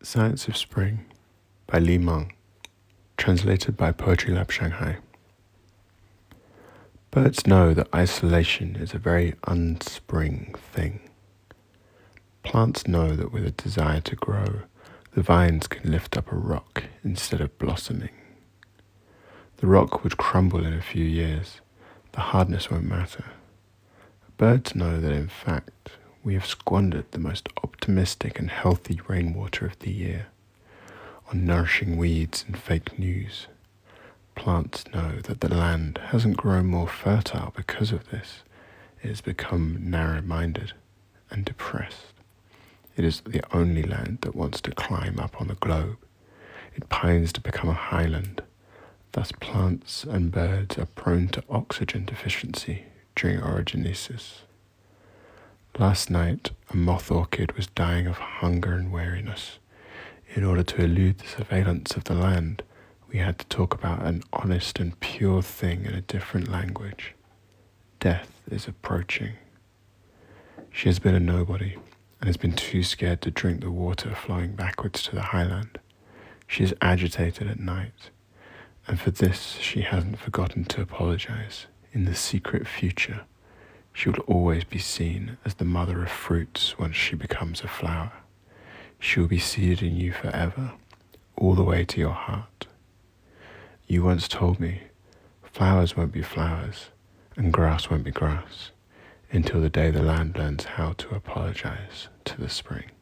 Science of Spring by Li Meng, translated by Poetry Lab Shanghai. Birds know that isolation is a very unspring thing. Plants know that with a desire to grow, the vines can lift up a rock instead of blossoming. The rock would crumble in a few years, the hardness won't matter. Birds know that in fact we have squandered the most optimistic and healthy rainwater of the year on nourishing weeds and fake news. Plants know that the land hasn't grown more fertile because of this. It has become narrow minded and depressed. It is the only land that wants to climb up on the globe. It pines to become a highland. Thus, plants and birds are prone to oxygen deficiency during orogenesis. Last night, a moth orchid was dying of hunger and weariness. In order to elude the surveillance of the land, we had to talk about an honest and pure thing in a different language. Death is approaching. She has been a nobody and has been too scared to drink the water flowing backwards to the highland. She is agitated at night, and for this she hasn't forgotten to apologize in the secret future. She will always be seen as the mother of fruits once she becomes a flower. She will be seated in you forever, all the way to your heart. You once told me flowers won't be flowers and grass won't be grass until the day the land learns how to apologize to the spring.